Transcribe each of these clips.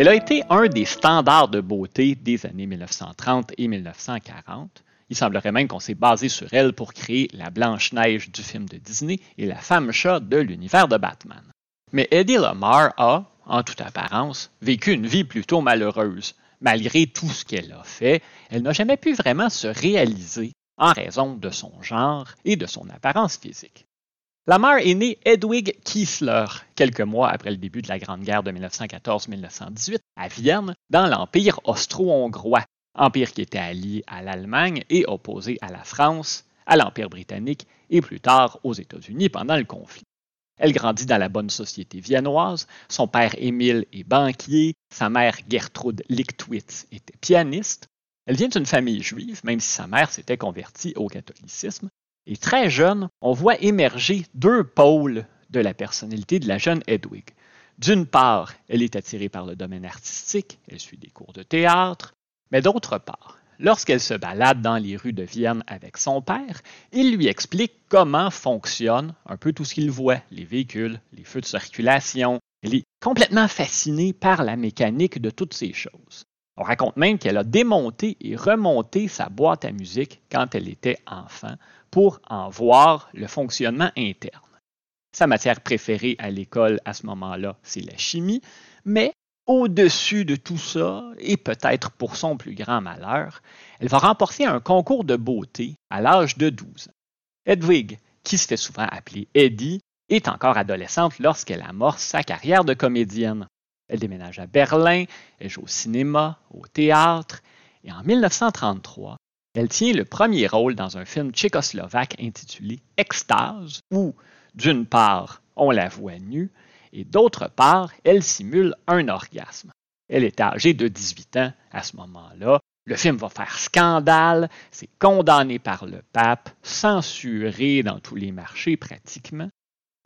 Elle a été un des standards de beauté des années 1930 et 1940. Il semblerait même qu'on s'est basé sur elle pour créer la Blanche-Neige du film de Disney et la femme chat de l'univers de Batman. Mais Eddie Lamar a, en toute apparence, vécu une vie plutôt malheureuse. Malgré tout ce qu'elle a fait, elle n'a jamais pu vraiment se réaliser en raison de son genre et de son apparence physique. Lamar est né Edwig Kiesler, quelques mois après le début de la Grande Guerre de 1914-1918, à Vienne, dans l'Empire austro-hongrois, empire qui était allié à l'Allemagne et opposé à la France, à l'Empire britannique et plus tard aux États-Unis pendant le conflit. Elle grandit dans la bonne société viennoise, son père Émile est banquier, sa mère Gertrude Lichtwitz était pianiste, elle vient d'une famille juive, même si sa mère s'était convertie au catholicisme, et très jeune, on voit émerger deux pôles de la personnalité de la jeune Hedwig. D'une part, elle est attirée par le domaine artistique, elle suit des cours de théâtre, mais d'autre part, lorsqu'elle se balade dans les rues de Vienne avec son père, il lui explique comment fonctionne un peu tout ce qu'il voit, les véhicules, les feux de circulation. Elle est complètement fascinée par la mécanique de toutes ces choses. On raconte même qu'elle a démonté et remonté sa boîte à musique quand elle était enfant pour en voir le fonctionnement interne. Sa matière préférée à l'école à ce moment-là, c'est la chimie, mais au-dessus de tout ça, et peut-être pour son plus grand malheur, elle va remporter un concours de beauté à l'âge de 12 ans. Hedwig, qui se fait souvent appeler Eddie, est encore adolescente lorsqu'elle amorce sa carrière de comédienne. Elle déménage à Berlin, elle joue au cinéma, au théâtre, et en 1933, elle tient le premier rôle dans un film tchécoslovaque intitulé Extase, où, d'une part, on la voit nue, et d'autre part, elle simule un orgasme. Elle est âgée de 18 ans à ce moment-là. Le film va faire scandale, c'est condamné par le pape, censuré dans tous les marchés pratiquement.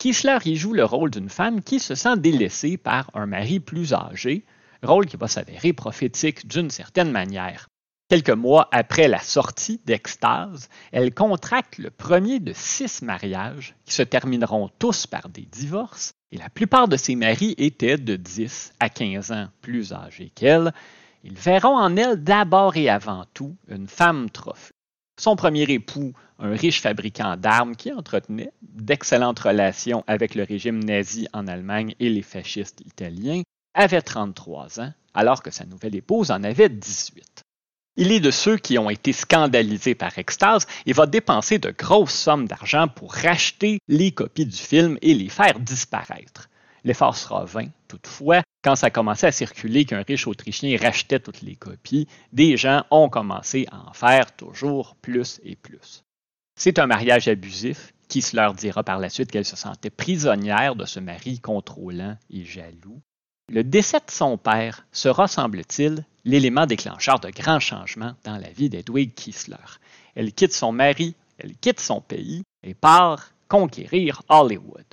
Kissler y joue le rôle d'une femme qui se sent délaissée par un mari plus âgé, rôle qui va s'avérer prophétique d'une certaine manière. Quelques mois après la sortie d'Extase, elle contracte le premier de six mariages qui se termineront tous par des divorces, et la plupart de ses maris étaient de 10 à 15 ans plus âgés qu'elle. Ils verront en elle d'abord et avant tout une femme trophée. Son premier époux, un riche fabricant d'armes qui entretenait d'excellentes relations avec le régime nazi en Allemagne et les fascistes italiens, avait 33 ans, alors que sa nouvelle épouse en avait 18. Il est de ceux qui ont été scandalisés par Extase et va dépenser de grosses sommes d'argent pour racheter les copies du film et les faire disparaître. L'effort sera vain, toutefois, quand ça a commencé à circuler qu'un riche Autrichien rachetait toutes les copies, des gens ont commencé à en faire toujours plus et plus. C'est un mariage abusif qui dira par la suite qu'elle se sentait prisonnière de ce mari contrôlant et jaloux. Le décès de son père sera, semble-t-il, l'élément déclencheur de grands changements dans la vie d'Edwig Kiesler. Elle quitte son mari, elle quitte son pays et part conquérir Hollywood.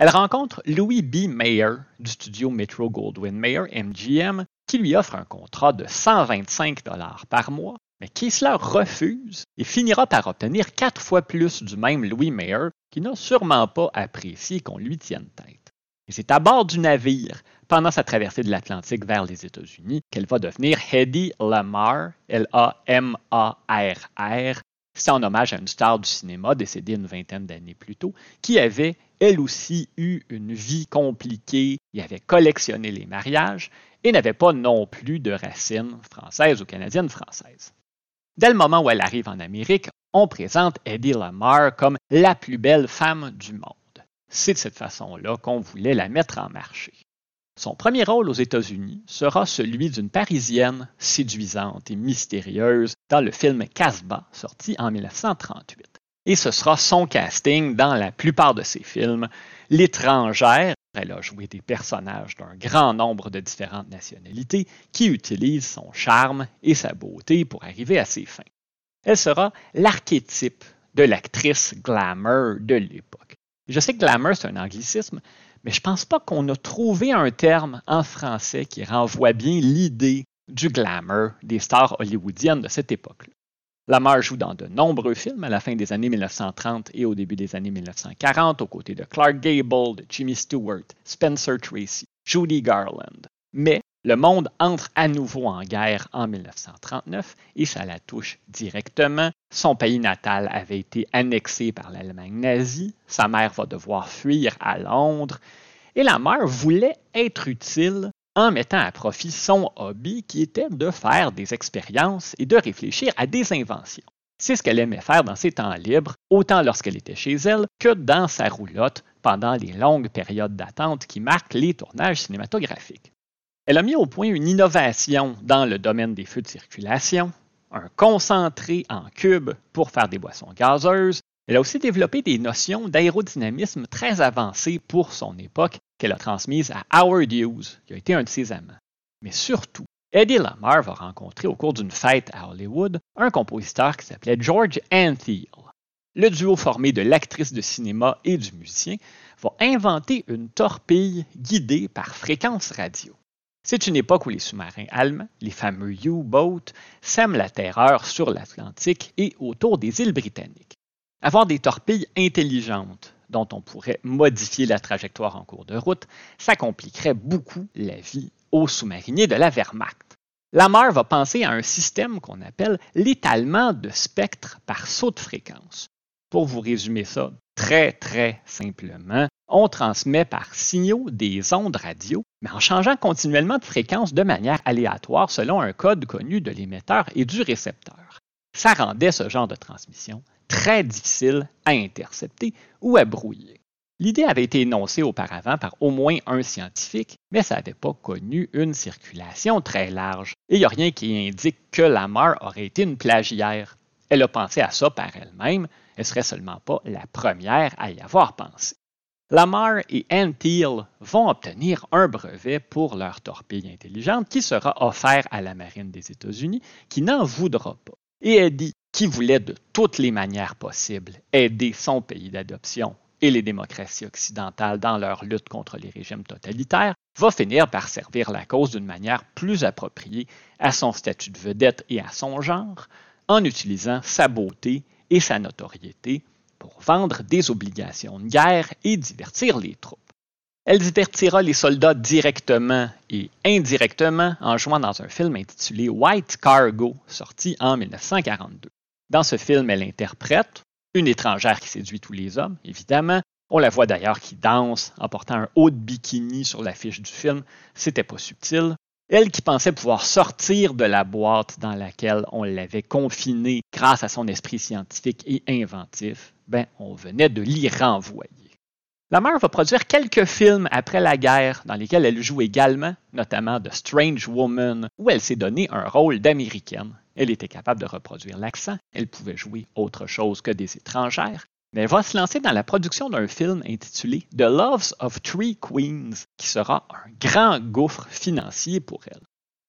Elle rencontre Louis B. Mayer du studio Metro Goldwyn Mayer MGM qui lui offre un contrat de 125 dollars par mois, mais Kiesler refuse et finira par obtenir quatre fois plus du même Louis Mayer qui n'a sûrement pas apprécié qu'on lui tienne tête. Et c'est à bord du navire, pendant sa traversée de l'Atlantique vers les États-Unis, qu'elle va devenir Hedy Lamar, L-A-M-A-R-R. C'est en hommage à une star du cinéma décédée une vingtaine d'années plus tôt, qui avait elle aussi eu une vie compliquée et avait collectionné les mariages et n'avait pas non plus de racines françaises ou canadiennes françaises. Dès le moment où elle arrive en Amérique, on présente Eddie Lamar comme la plus belle femme du monde. C'est de cette façon-là qu'on voulait la mettre en marché. Son premier rôle aux États-Unis sera celui d'une Parisienne séduisante et mystérieuse dans le film Casbah, sorti en 1938 et ce sera son casting dans la plupart de ses films. L'étrangère, elle a joué des personnages d'un grand nombre de différentes nationalités qui utilisent son charme et sa beauté pour arriver à ses fins. Elle sera l'archétype de l'actrice glamour de l'époque. Je sais que glamour, c'est un anglicisme, mais je ne pense pas qu'on a trouvé un terme en français qui renvoie bien l'idée du glamour des stars hollywoodiennes de cette époque-là. Lamar joue dans de nombreux films à la fin des années 1930 et au début des années 1940 aux côtés de Clark Gable, Jimmy Stewart, Spencer Tracy, Judy Garland. Mais Le monde entre à nouveau en guerre en 1939 et ça la touche directement. Son pays natal avait été annexé par l'Allemagne nazie, sa mère va devoir fuir à Londres et la mère voulait être utile en mettant à profit son hobby qui était de faire des expériences et de réfléchir à des inventions. C'est ce qu'elle aimait faire dans ses temps libres, autant lorsqu'elle était chez elle que dans sa roulotte pendant les longues périodes d'attente qui marquent les tournages cinématographiques. Elle a mis au point une innovation dans le domaine des feux de circulation, un concentré en cubes pour faire des boissons gazeuses. Elle a aussi développé des notions d'aérodynamisme très avancées pour son époque qu'elle a transmises à Howard Hughes, qui a été un de ses amants. Mais surtout, Eddie Lamar va rencontrer au cours d'une fête à Hollywood un compositeur qui s'appelait George Antheil. Le duo formé de l'actrice de cinéma et du musicien va inventer une torpille guidée par fréquence radio. C'est une époque où les sous-marins allemands, les fameux U-boats, sèment la terreur sur l'Atlantique et autour des îles britanniques. Avoir des torpilles intelligentes dont on pourrait modifier la trajectoire en cours de route, ça compliquerait beaucoup la vie aux sous-mariniers de la Wehrmacht. Lamar va penser à un système qu'on appelle l'étalement de spectre par saut de fréquence. Pour vous résumer ça très très simplement, on transmet par signaux des ondes radio, mais en changeant continuellement de fréquence de manière aléatoire selon un code connu de l'émetteur et du récepteur. Ça rendait ce genre de transmission très difficile à intercepter ou à brouiller. L'idée avait été énoncée auparavant par au moins un scientifique, mais ça n'avait pas connu une circulation très large. Et il n'y a rien qui indique que Lamar aurait été une plagiaire. Elle a pensé à ça par elle-même, elle serait seulement pas la première à y avoir pensé. Lamar et Antheil vont obtenir un brevet pour leur torpille intelligente qui sera offert à la marine des États-Unis, qui n'en voudra pas. Et Eddie, qui voulait de toutes les manières possibles aider son pays d'adoption et les démocraties occidentales dans leur lutte contre les régimes totalitaires, va finir par servir la cause d'une manière plus appropriée à son statut de vedette et à son genre, en utilisant sa beauté et sa notoriété pour vendre des obligations de guerre et divertir les troupes. Elle divertira les soldats directement et indirectement en jouant dans un film intitulé White Cargo, sorti en 1942. Dans ce film, elle interprète une étrangère qui séduit tous les hommes, évidemment. On la voit d'ailleurs qui danse en portant un haut de bikini sur l'affiche du film. C'était pas subtil. Elle qui pensait pouvoir sortir de la boîte dans laquelle on l'avait confinée grâce à son esprit scientifique et inventif, ben, on venait de l'y renvoyer. La mère va produire quelques films après la guerre dans lesquels elle joue également, notamment The Strange Woman, où elle s'est donné un rôle d'américaine. Elle était capable de reproduire l'accent, elle pouvait jouer autre chose que des étrangères, mais elle va se lancer dans la production d'un film intitulé The Loves of Three Queens, qui sera un grand gouffre financier pour elle.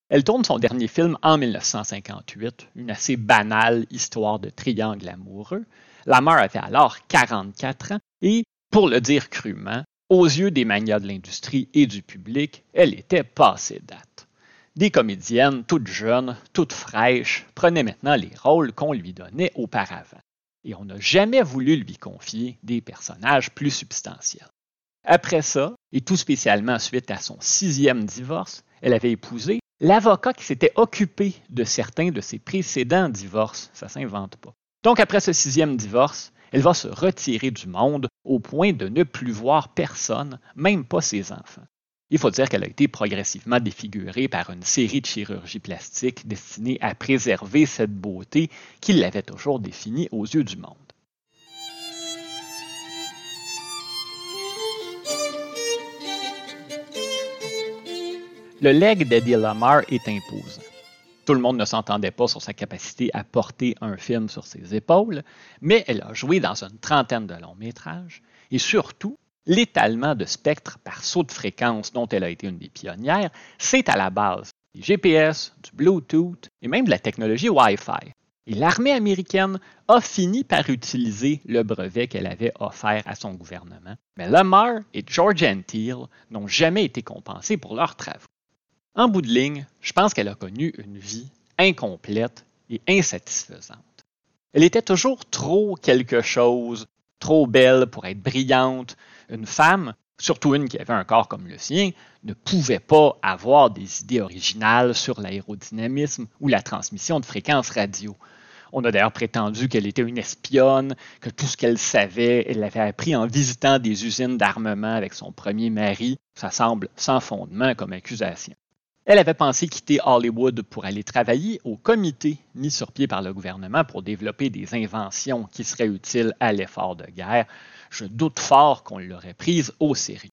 Elle tourne son dernier film en 1958, une assez banale histoire de triangle amoureux. La mère avait alors 44 ans et, pour le dire crûment, aux yeux des manias de l'industrie et du public, elle était passée date. Des comédiennes toutes jeunes, toutes fraîches, prenaient maintenant les rôles qu'on lui donnait auparavant et on n'a jamais voulu lui confier des personnages plus substantiels. Après ça, et tout spécialement suite à son sixième divorce, elle avait épousé l'avocat qui s'était occupé de certains de ses précédents divorces. Ça s'invente pas. Donc après ce sixième divorce, elle va se retirer du monde au point de ne plus voir personne, même pas ses enfants. Il faut dire qu'elle a été progressivement défigurée par une série de chirurgies plastiques destinées à préserver cette beauté qui l'avait toujours définie aux yeux du monde. Le leg d'Eddie Lamar est imposant. Tout le monde ne s'entendait pas sur sa capacité à porter un film sur ses épaules, mais elle a joué dans une trentaine de longs métrages et surtout, L'étalement de spectre par saut de fréquence dont elle a été une des pionnières, c'est à la base des GPS, du Bluetooth et même de la technologie Wi-Fi. Et l'armée américaine a fini par utiliser le brevet qu'elle avait offert à son gouvernement. Mais Lamar et George Antheil n'ont jamais été compensés pour leurs travaux. En bout de ligne, je pense qu'elle a connu une vie incomplète et insatisfaisante. Elle était toujours trop quelque chose, trop belle pour être brillante, une femme surtout une qui avait un corps comme le sien, ne pouvait pas avoir des idées originales sur l'aérodynamisme ou la transmission de fréquences radio. On a d'ailleurs prétendu qu'elle était une espionne, que tout ce qu'elle savait, elle l'avait appris en visitant des usines d'armement avec son premier mari. Ça semble sans fondement comme accusation. Elle avait pensé quitter Hollywood pour aller travailler au comité mis sur pied par le gouvernement pour développer des inventions qui seraient utiles à l'effort de guerre. Je doute fort qu'on l'aurait prise au sérieux.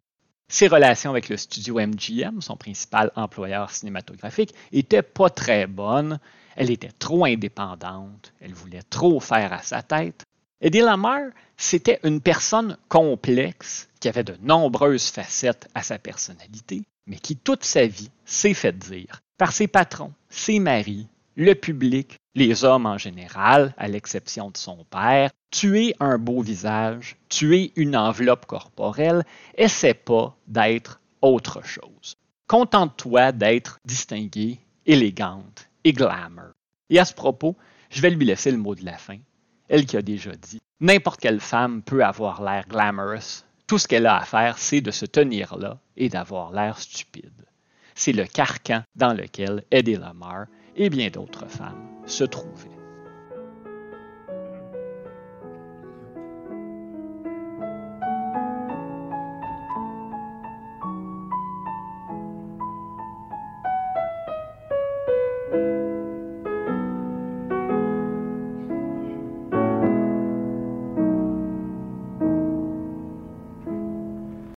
Ses relations avec le studio MGM, son principal employeur cinématographique, étaient pas très bonnes. Elle était trop indépendante, elle voulait trop faire à sa tête. Eddie Lamar, c'était une personne complexe qui avait de nombreuses facettes à sa personnalité, mais qui toute sa vie s'est fait dire par ses patrons, ses maris, le public, les hommes en général, à l'exception de son père, tuer un beau visage, tuer une enveloppe corporelle, essaie pas d'être autre chose. Contente-toi d'être distinguée, élégante et glamour. Et à ce propos, je vais lui laisser le mot de la fin. Elle qui a déjà dit N'importe quelle femme peut avoir l'air glamorous. Tout ce qu'elle a à faire, c'est de se tenir là et d'avoir l'air stupide. C'est le carcan dans lequel Eddie Lamar et bien d'autres femmes se trouvaient.